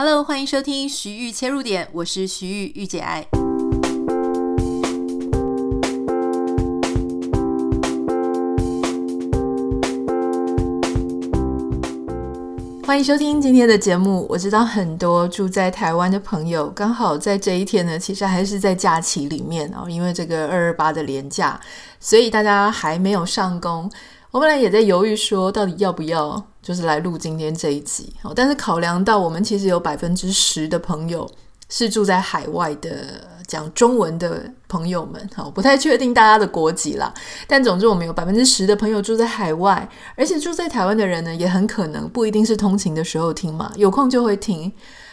Hello，欢迎收听徐玉切入点，我是徐玉御姐爱。欢迎收听今天的节目。我知道很多住在台湾的朋友，刚好在这一天呢，其实还是在假期里面哦，因为这个二二八的连假，所以大家还没有上工。我本来也在犹豫说，到底要不要就是来录今天这一集。但是考量到我们其实有百分之十的朋友是住在海外的讲中文的朋友们，好，不太确定大家的国籍啦。但总之，我们有百分之十的朋友住在海外，而且住在台湾的人呢，也很可能不一定是通勤的时候听嘛，有空就会听。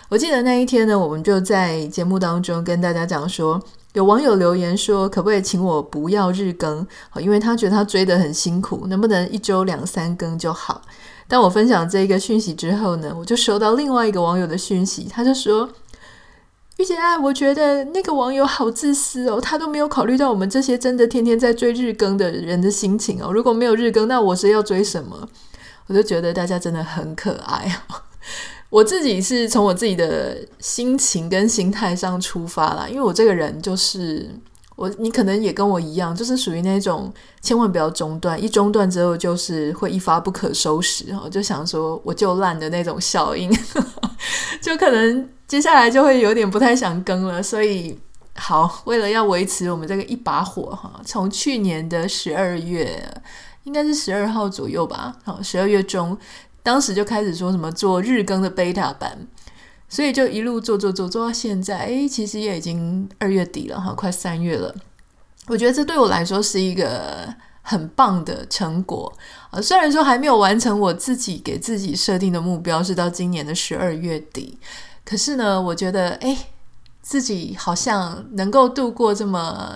我记得那一天呢，我们就在节目当中跟大家讲说。有网友留言说：“可不可以请我不要日更？因为他觉得他追得很辛苦，能不能一周两三更就好？”当我分享这个讯息之后呢，我就收到另外一个网友的讯息，他就说：“玉姐啊，我觉得那个网友好自私哦，他都没有考虑到我们这些真的天天在追日更的人的心情哦。如果没有日更，那我是要追什么？”我就觉得大家真的很可爱哦。我自己是从我自己的心情跟心态上出发啦，因为我这个人就是我，你可能也跟我一样，就是属于那种千万不要中断，一中断之后就是会一发不可收拾，我就想说我就烂的那种效应，就可能接下来就会有点不太想更了。所以好，为了要维持我们这个一把火哈，从去年的十二月，应该是十二号左右吧，好，十二月中。当时就开始说什么做日更的 beta 版，所以就一路做做做做到现在，诶，其实也已经二月底了哈，快三月了。我觉得这对我来说是一个很棒的成果啊，虽然说还没有完成我自己给自己设定的目标是到今年的十二月底，可是呢，我觉得哎。自己好像能够度过这么，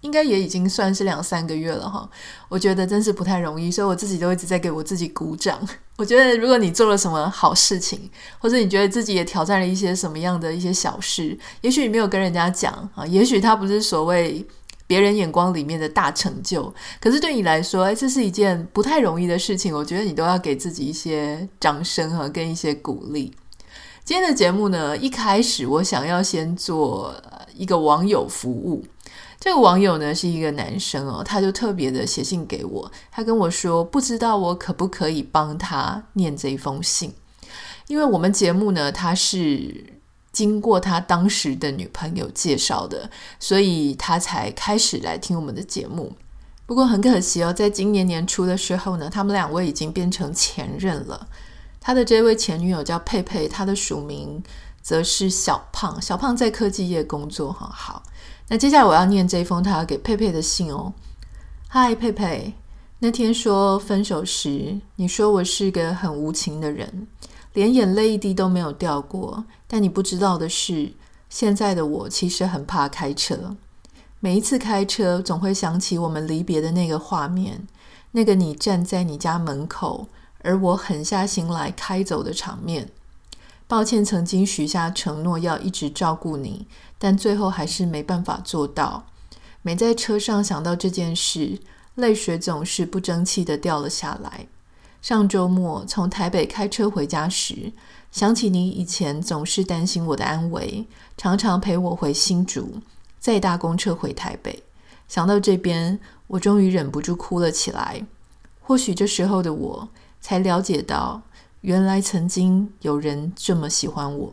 应该也已经算是两三个月了哈。我觉得真是不太容易，所以我自己都一直在给我自己鼓掌。我觉得如果你做了什么好事情，或者你觉得自己也挑战了一些什么样的一些小事，也许你没有跟人家讲啊，也许它不是所谓别人眼光里面的大成就，可是对你来说，哎，这是一件不太容易的事情。我觉得你都要给自己一些掌声和跟一些鼓励。今天的节目呢，一开始我想要先做一个网友服务。这个网友呢是一个男生哦，他就特别的写信给我，他跟我说不知道我可不可以帮他念这一封信，因为我们节目呢，他是经过他当时的女朋友介绍的，所以他才开始来听我们的节目。不过很可惜哦，在今年年初的时候呢，他们两位已经变成前任了。他的这位前女友叫佩佩，他的署名则是小胖。小胖在科技业工作，很好。那接下来我要念这封他要给佩佩的信哦。嗨，佩佩，那天说分手时，你说我是个很无情的人，连眼泪一滴都没有掉过。但你不知道的是，现在的我其实很怕开车。每一次开车，总会想起我们离别的那个画面，那个你站在你家门口。而我狠下心来开走的场面，抱歉，曾经许下承诺要一直照顾你，但最后还是没办法做到。每在车上想到这件事，泪水总是不争气的掉了下来。上周末从台北开车回家时，想起你以前总是担心我的安危，常常陪我回新竹，再搭公车回台北。想到这边，我终于忍不住哭了起来。或许这时候的我。才了解到，原来曾经有人这么喜欢我。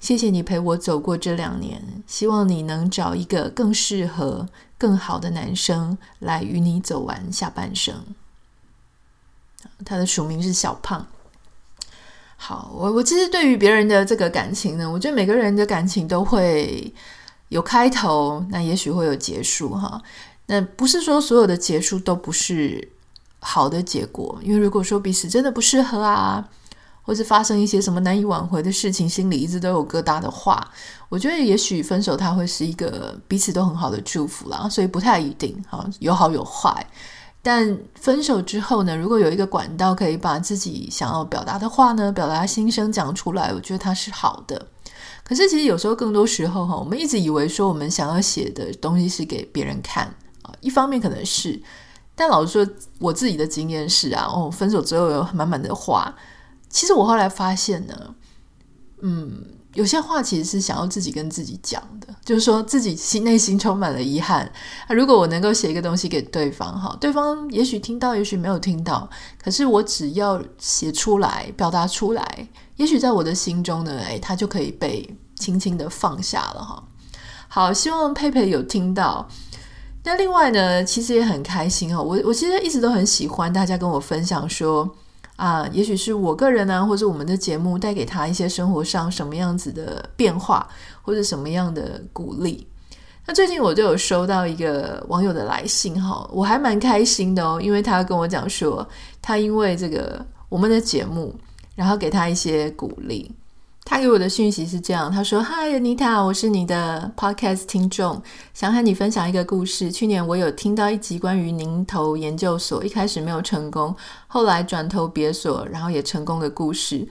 谢谢你陪我走过这两年，希望你能找一个更适合、更好的男生来与你走完下半生。他的署名是小胖。好，我我其实对于别人的这个感情呢，我觉得每个人的感情都会有开头，那也许会有结束哈。那不是说所有的结束都不是。好的结果，因为如果说彼此真的不适合啊，或是发生一些什么难以挽回的事情，心里一直都有疙瘩的话，我觉得也许分手它会是一个彼此都很好的祝福啦，所以不太一定哈，有好有坏。但分手之后呢，如果有一个管道可以把自己想要表达的话呢，表达心声讲出来，我觉得它是好的。可是其实有时候更多时候哈，我们一直以为说我们想要写的东西是给别人看啊，一方面可能是。但老实说，我自己的经验是啊，哦，分手之后有满满的话。其实我后来发现呢，嗯，有些话其实是想要自己跟自己讲的，就是说自己心内心充满了遗憾。啊，如果我能够写一个东西给对方，哈，对方也许听到，也许没有听到，可是我只要写出来，表达出来，也许在我的心中呢，诶，他就可以被轻轻的放下了，哈。好，希望佩佩有听到。那另外呢，其实也很开心哦。我我其实一直都很喜欢大家跟我分享说。啊，也许是我个人呢、或者我们的节目带给他一些生活上什么样子的变化，或者什么样的鼓励。那最近我就有收到一个网友的来信哈，我还蛮开心的哦，因为他跟我讲说，他因为这个我们的节目，然后给他一些鼓励。他给我的讯息是这样，他说嗨，妮塔我是你的 Podcast 听众，想和你分享一个故事。去年我有听到一集关于您投研究所，一开始没有成功，后来转投别所，然后也成功的故事。”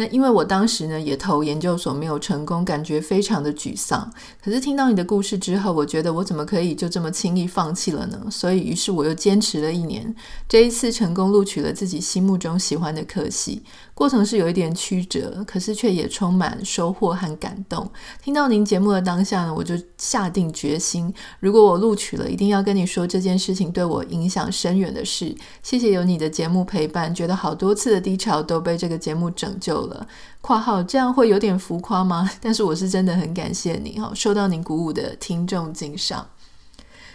那因为我当时呢也投研究所没有成功，感觉非常的沮丧。可是听到你的故事之后，我觉得我怎么可以就这么轻易放弃了呢？所以于是我又坚持了一年，这一次成功录取了自己心目中喜欢的科系。过程是有一点曲折，可是却也充满收获和感动。听到您节目的当下呢，我就下定决心，如果我录取了，一定要跟你说这件事情对我影响深远的事。谢谢有你的节目陪伴，觉得好多次的低潮都被这个节目拯救。括号这样会有点浮夸吗？但是我是真的很感谢你哈，受到您鼓舞的听众敬上。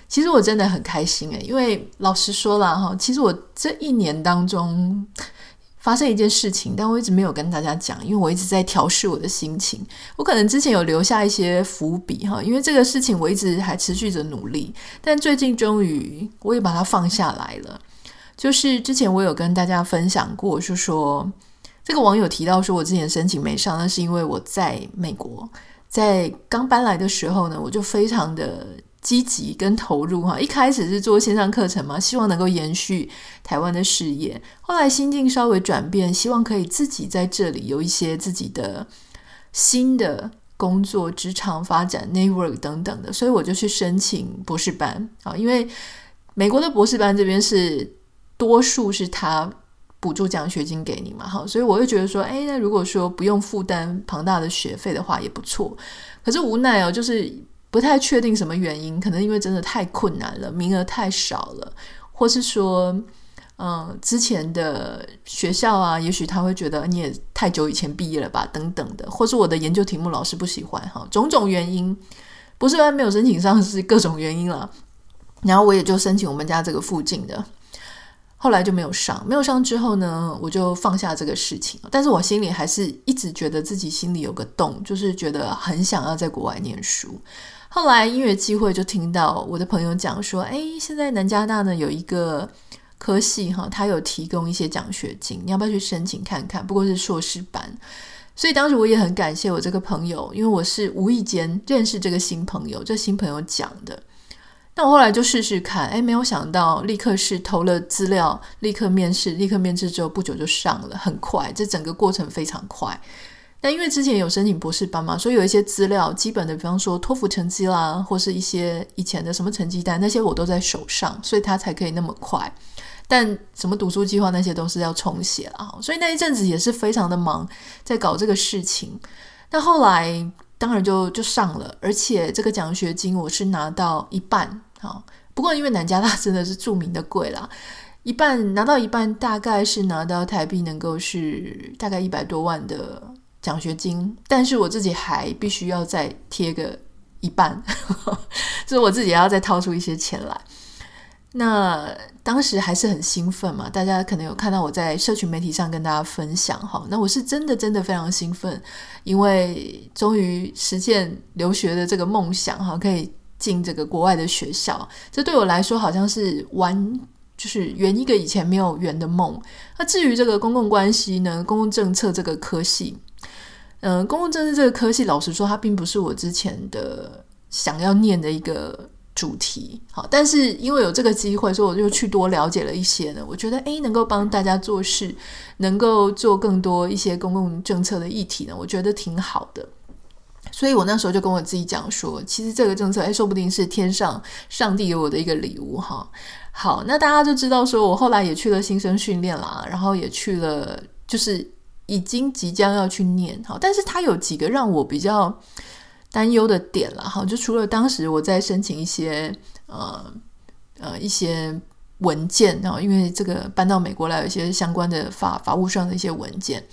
其实我真的很开心诶，因为老实说了哈，其实我这一年当中。发生一件事情，但我一直没有跟大家讲，因为我一直在调试我的心情。我可能之前有留下一些伏笔哈，因为这个事情我一直还持续着努力，但最近终于我也把它放下来了。就是之前我有跟大家分享过，就说这个网友提到说我之前申请没上，那是因为我在美国，在刚搬来的时候呢，我就非常的。积极跟投入哈，一开始是做线上课程嘛，希望能够延续台湾的事业。后来心境稍微转变，希望可以自己在这里有一些自己的新的工作、职场发展、network 等等的，所以我就去申请博士班啊。因为美国的博士班这边是多数是他补助奖学金给你嘛，哈，所以我就觉得说，哎，那如果说不用负担庞大的学费的话，也不错。可是无奈哦，就是。不太确定什么原因，可能因为真的太困难了，名额太少了，或是说，嗯，之前的学校啊，也许他会觉得你也太久以前毕业了吧，等等的，或是我的研究题目老师不喜欢哈，种种原因，不是没有申请上，是各种原因了。然后我也就申请我们家这个附近的，后来就没有上，没有上之后呢，我就放下这个事情，但是我心里还是一直觉得自己心里有个洞，就是觉得很想要在国外念书。后来因为机会就听到我的朋友讲说，哎，现在南加大呢有一个科系哈，他有提供一些奖学金，你要不要去申请看看？不过是硕士班，所以当时我也很感谢我这个朋友，因为我是无意间认识这个新朋友，这新朋友讲的。那我后来就试试看，哎，没有想到立刻是投了资料，立刻面试，立刻面试之后不久就上了，很快，这整个过程非常快。但因为之前有申请博士班嘛，所以有一些资料，基本的，比方说托福成绩啦，或是一些以前的什么成绩单，那些我都在手上，所以他才可以那么快。但什么读书计划那些都是要重写了，所以那一阵子也是非常的忙，在搞这个事情。那后来当然就就上了，而且这个奖学金我是拿到一半，哈。不过因为南加大真的是著名的贵啦，一半拿到一半，大概是拿到台币能够是大概一百多万的。奖学金，但是我自己还必须要再贴个一半，就是我自己要再掏出一些钱来。那当时还是很兴奋嘛，大家可能有看到我在社群媒体上跟大家分享哈。那我是真的真的非常兴奋，因为终于实现留学的这个梦想哈，可以进这个国外的学校。这对我来说好像是完，就是圆一个以前没有圆的梦。那至于这个公共关系呢，公共政策这个科系。嗯、公共政治这个科系，老实说，它并不是我之前的想要念的一个主题。好，但是因为有这个机会，所以我就去多了解了一些呢。我觉得，诶，能够帮大家做事，能够做更多一些公共政策的议题呢，我觉得挺好的。所以我那时候就跟我自己讲说，其实这个政策，诶，说不定是天上上帝给我的一个礼物哈。好，那大家就知道说我后来也去了新生训练啦，然后也去了，就是。已经即将要去念，好，但是它有几个让我比较担忧的点了，哈，就除了当时我在申请一些呃呃一些文件，然后因为这个搬到美国来有一些相关的法法务上的一些文件，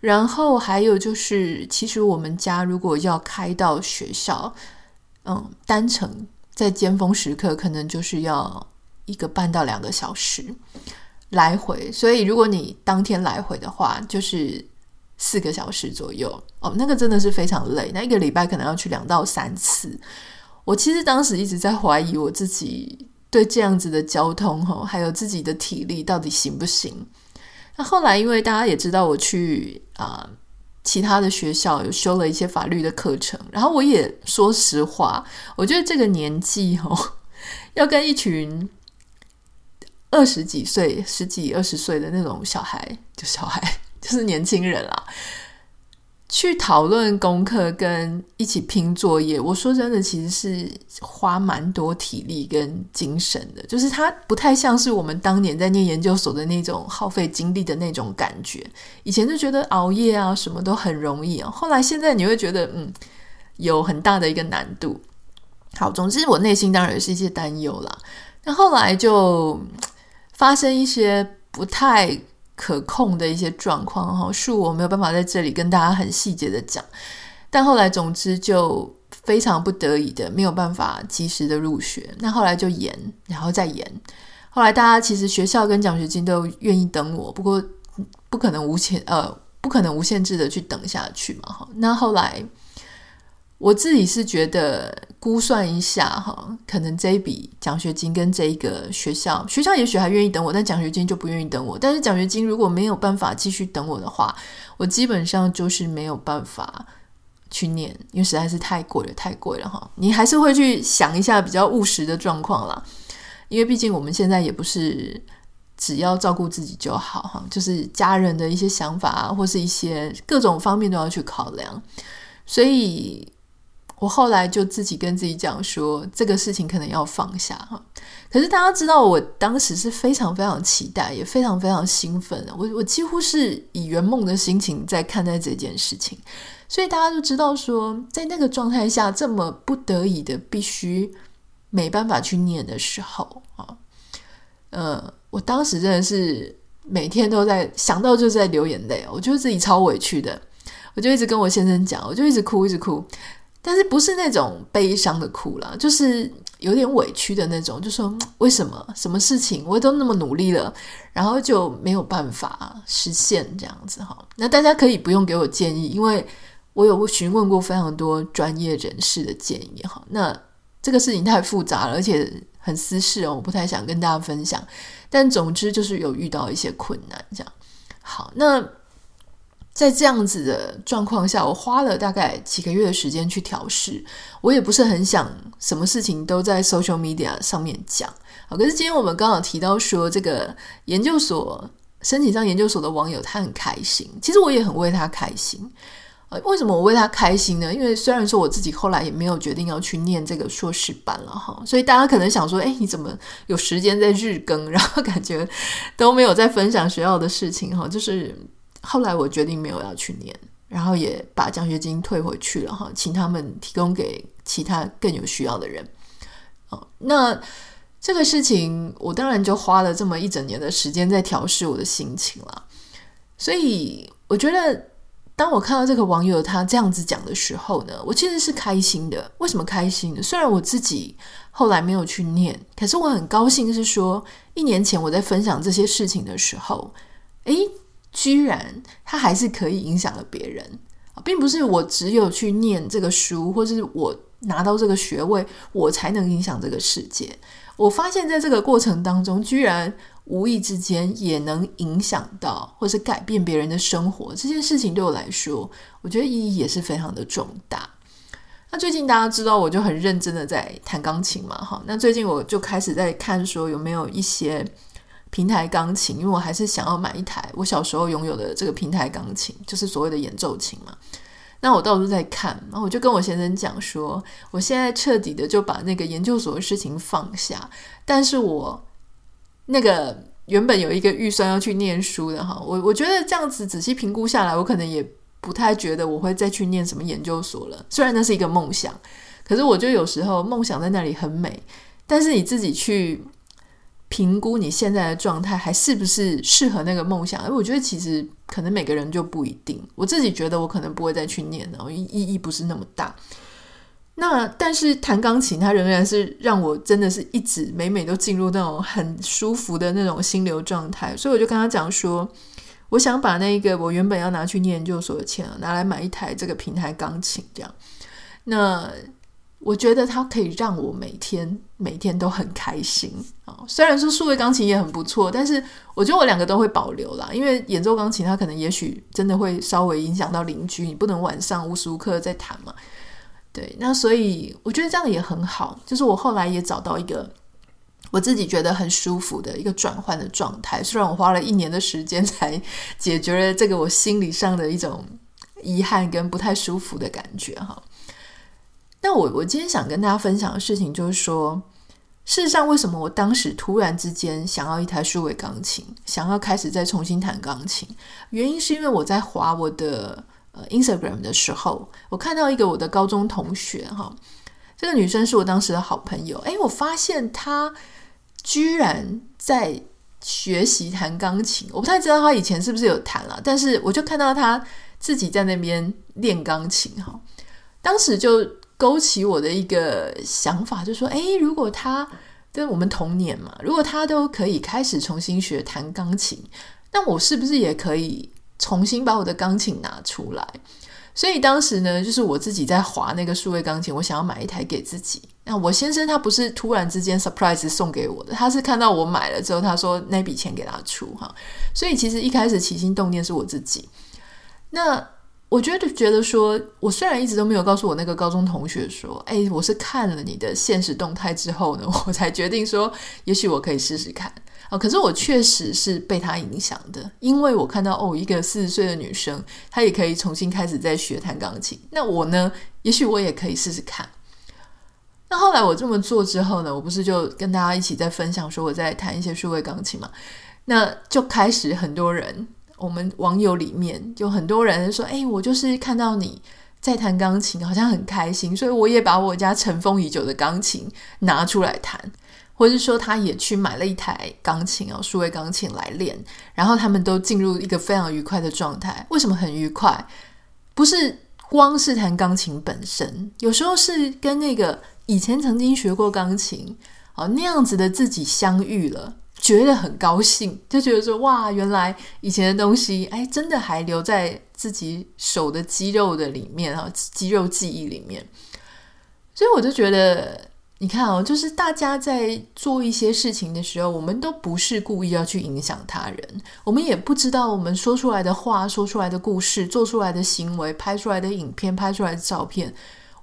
然后还有就是，其实我们家如果要开到学校，嗯，单程在尖峰时刻可能就是要一个半到两个小时。来回，所以如果你当天来回的话，就是四个小时左右哦，那个真的是非常累。那一个礼拜可能要去两到三次。我其实当时一直在怀疑我自己对这样子的交通哈，还有自己的体力到底行不行。那后来因为大家也知道我去啊、其他的学校有修了一些法律的课程，然后我也说实话，我觉得这个年纪哦，要跟一群。二十几岁、十几、二十岁的那种小孩，就小孩，就是年轻人啦，去讨论功课跟一起拼作业。我说真的，其实是花蛮多体力跟精神的，就是它不太像是我们当年在念研究所的那种耗费精力的那种感觉。以前就觉得熬夜啊什么都很容易啊，后来现在你会觉得，嗯，有很大的一个难度。好，总之我内心当然也是一些担忧啦。那后来就。发生一些不太可控的一些状况哈，恕我没有办法在这里跟大家很细节的讲。但后来总之就非常不得已的没有办法及时的入学，那后来就延，然后再延。后来大家其实学校跟奖学金都愿意等我，不过不可能无限呃不可能无限制的去等下去嘛哈。那后来。我自己是觉得估算一下哈，可能这一笔奖学金跟这一个学校，学校也许还愿意等我，但奖学金就不愿意等我。但是奖学金如果没有办法继续等我的话，我基本上就是没有办法去念，因为实在是太贵了，太贵了哈。你还是会去想一下比较务实的状况啦，因为毕竟我们现在也不是只要照顾自己就好哈，就是家人的一些想法啊，或是一些各种方面都要去考量，所以。我后来就自己跟自己讲说，这个事情可能要放下哈。可是大家知道，我当时是非常非常期待，也非常非常兴奋的。我我几乎是以圆梦的心情在看待这件事情。所以大家都知道说，在那个状态下，这么不得已的必须没办法去念的时候啊，呃，我当时真的是每天都在想到就在流眼泪，我觉得自己超委屈的，我就一直跟我先生讲，我就一直哭，一直哭。但是不是那种悲伤的哭啦，就是有点委屈的那种，就说为什么什么事情我都那么努力了，然后就没有办法实现这样子哈。那大家可以不用给我建议，因为我有询问过非常多专业人士的建议哈。那这个事情太复杂了，而且很私事哦，我不太想跟大家分享。但总之就是有遇到一些困难这样。好，那。在这样子的状况下，我花了大概几个月的时间去调试。我也不是很想什么事情都在 social media 上面讲。好，可是今天我们刚好提到说，这个研究所申请上研究所的网友他很开心，其实我也很为他开心。呃，为什么我为他开心呢？因为虽然说我自己后来也没有决定要去念这个硕士班了哈，所以大家可能想说，诶，你怎么有时间在日更，然后感觉都没有在分享学校的事情哈，就是。后来我决定没有要去念，然后也把奖学金退回去了哈，请他们提供给其他更有需要的人。哦，那这个事情我当然就花了这么一整年的时间在调试我的心情了。所以我觉得，当我看到这个网友他这样子讲的时候呢，我其实是开心的。为什么开心呢？虽然我自己后来没有去念，可是我很高兴是说，一年前我在分享这些事情的时候，诶。居然他还是可以影响了别人，并不是我只有去念这个书，或是我拿到这个学位，我才能影响这个世界。我发现在这个过程当中，居然无意之间也能影响到，或是改变别人的生活。这件事情对我来说，我觉得意义也是非常的重大。那最近大家知道，我就很认真的在弹钢琴嘛，哈。那最近我就开始在看，说有没有一些。平台钢琴，因为我还是想要买一台我小时候拥有的这个平台钢琴，就是所谓的演奏琴嘛。那我到处在看，然后我就跟我先生讲说，我现在彻底的就把那个研究所的事情放下，但是我那个原本有一个预算要去念书的哈，我我觉得这样子仔细评估下来，我可能也不太觉得我会再去念什么研究所了。虽然那是一个梦想，可是我觉得有时候梦想在那里很美，但是你自己去评估你现在的状态还是不是适合那个梦想，而我觉得其实可能每个人就不一定。我自己觉得我可能不会再去念了，意意义不是那么大。那但是弹钢琴，它仍然是让我真的是一直每每都进入那种很舒服的那种心流状态，所以我就跟他讲说，我想把那个我原本要拿去念研究所的钱拿来买一台这个平台钢琴，这样。那我觉得它可以让我每天每天都很开心啊。虽然说数位钢琴也很不错，但是我觉得我两个都会保留啦，因为演奏钢琴它可能也许真的会稍微影响到邻居，你不能晚上无时无刻在弹嘛。对，那所以我觉得这样也很好，就是我后来也找到一个我自己觉得很舒服的一个转换的状态。虽然我花了一年的时间才解决了这个我心理上的一种遗憾跟不太舒服的感觉哈。那我我今天想跟大家分享的事情就是说，事实上为什么我当时突然之间想要一台数位钢琴，想要开始再重新弹钢琴，原因是因为我在滑我的呃。Instagram 的时候，我看到一个我的高中同学哈，这个女生是我当时的好朋友。诶，我发现她居然在学习弹钢琴，我不太知道她以前是不是有弹了，但是我就看到她自己在那边练钢琴哈。当时就勾起我的一个想法，就说：诶，如果他跟我们同年嘛，如果他都可以开始重新学弹钢琴，那我是不是也可以？重新把我的钢琴拿出来，所以当时呢，就是我自己在划那个数位钢琴，我想要买一台给自己。那我先生他不是突然之间 surprise 送给我的，他是看到我买了之后，他说那笔钱给他出哈。所以其实一开始起心动念是我自己。那我觉得觉得说，我虽然一直都没有告诉我那个高中同学说，哎，我是看了你的现实动态之后呢，我才决定说，也许我可以试试看。哦，可是我确实是被他影响的，因为我看到哦，一个四十岁的女生，她也可以重新开始在学弹钢琴。那我呢？也许我也可以试试看。那后来我这么做之后呢，我不是就跟大家一起在分享说我在弹一些数位钢琴嘛？那就开始很多人，我们网友里面就很多人说：“哎，我就是看到你在弹钢琴，好像很开心，所以我也把我家尘封已久的钢琴拿出来弹。”或者是说，他也去买了一台钢琴哦，数位钢琴来练，然后他们都进入一个非常愉快的状态。为什么很愉快？不是光是弹钢琴本身，有时候是跟那个以前曾经学过钢琴哦那样子的自己相遇了，觉得很高兴，就觉得说哇，原来以前的东西哎，真的还留在自己手的肌肉的里面啊，肌肉记忆里面。所以我就觉得。你看哦，就是大家在做一些事情的时候，我们都不是故意要去影响他人，我们也不知道我们说出来的话、说出来的故事、做出来的行为、拍出来的影片、拍出来的照片，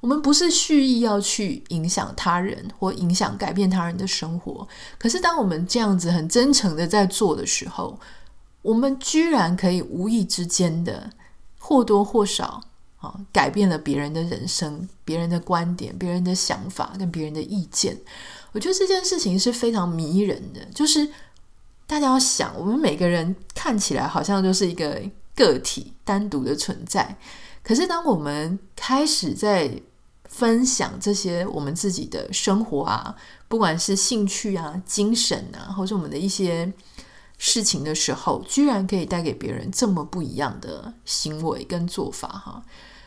我们不是蓄意要去影响他人或影响改变他人的生活。可是，当我们这样子很真诚的在做的时候，我们居然可以无意之间的或多或少啊。改变了别人的人生、别人的观点、别人的想法跟别人的意见，我觉得这件事情是非常迷人的。就是大家要想，我们每个人看起来好像就是一个个体、单独的存在，可是当我们开始在分享这些我们自己的生活啊，不管是兴趣啊、精神啊，或者我们的一些事情的时候，居然可以带给别人这么不一样的行为跟做法，哈。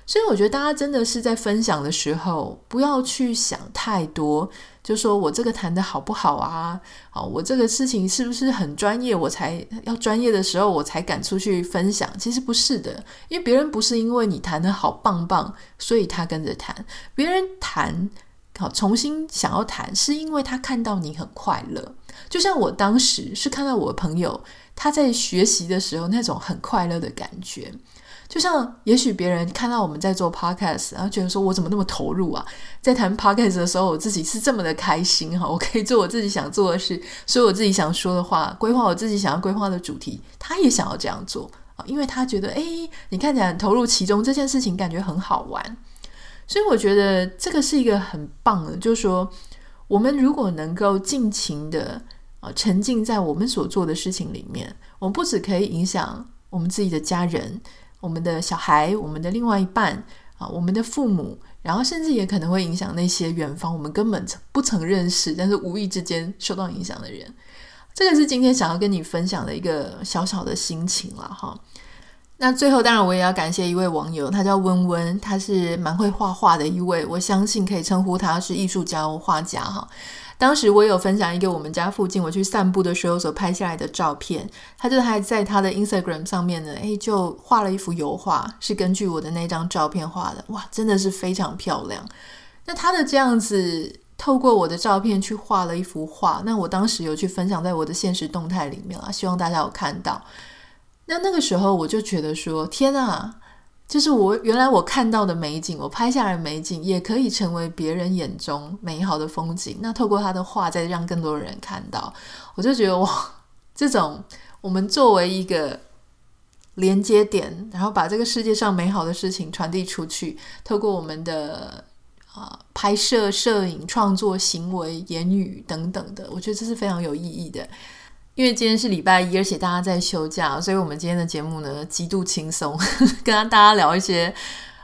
所以我觉得大家真的是在分享的时候，不要去想太多，就说我这个弹得好不好啊？好，我这个事情是不是很专业？我才要专业的时候，我才敢出去分享。其实不是的，因为别人不是因为你弹得好棒棒，所以他跟着弹。别人弹好，重新想要弹，是因为他看到你很快乐。就像我当时是看到我的朋友他在学习的时候那种很快乐的感觉。就像也许别人看到我们在做 podcast，然后觉得说我怎么那么投入啊？在谈 podcast 的时候，我自己是这么的开心哈，我可以做我自己想做的事，说我自己想说的话，规划我自己想要规划的主题。他也想要这样做啊，因为他觉得诶，你看起来投入其中，这件事情感觉很好玩。所以我觉得这个是一个很棒的，就是说我们如果能够尽情的啊，沉浸在我们所做的事情里面。我们不只可以影响我们自己的家人、我们的小孩、我们的另外一半啊，我们的父母，然后甚至也可能会影响那些远方我们根本不曾认识，但是无意之间受到影响的人。这个是今天想要跟你分享的一个小小的心情了哈。那最后，当然我也要感谢一位网友，他叫温温，他是蛮会画画的一位，我相信可以称呼他是艺术家或画家哈。当时我有分享一个我们家附近我去散步的时候所拍下来的照片，他就还在他的 Instagram 上面呢，诶，就画了一幅油画，是根据我的那张照片画的，哇，真的是非常漂亮。那他的这样子透过我的照片去画了一幅画，那我当时有去分享在我的现实动态里面啊，希望大家有看到。那那个时候我就觉得说，天啊，就是我原来我看到的美景，我拍下来的美景，也可以成为别人眼中美好的风景。那透过他的画，再让更多人看到，我就觉得哇，这种我们作为一个连接点，然后把这个世界上美好的事情传递出去，透过我们的啊、拍摄、摄影、创作、行为、言语等等的，我觉得这是非常有意义的。因为今天是礼拜一，而且大家在休假，所以我们今天的节目呢极度轻松，跟大家聊一些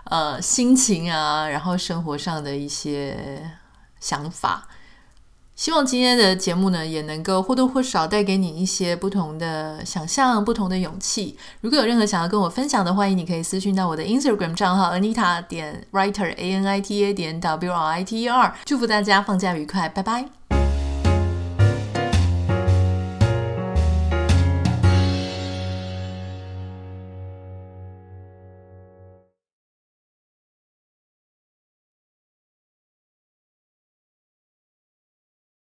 呃心情啊，然后生活上的一些想法。希望今天的节目呢也能够或多或少带给你一些不同的想象、不同的勇气。如果有任何想要跟我分享的，欢迎你可以私讯到我的 Instagram 账号 Anita 点 Writer A N I T A 点 W R I T E R。祝福大家放假愉快，拜拜。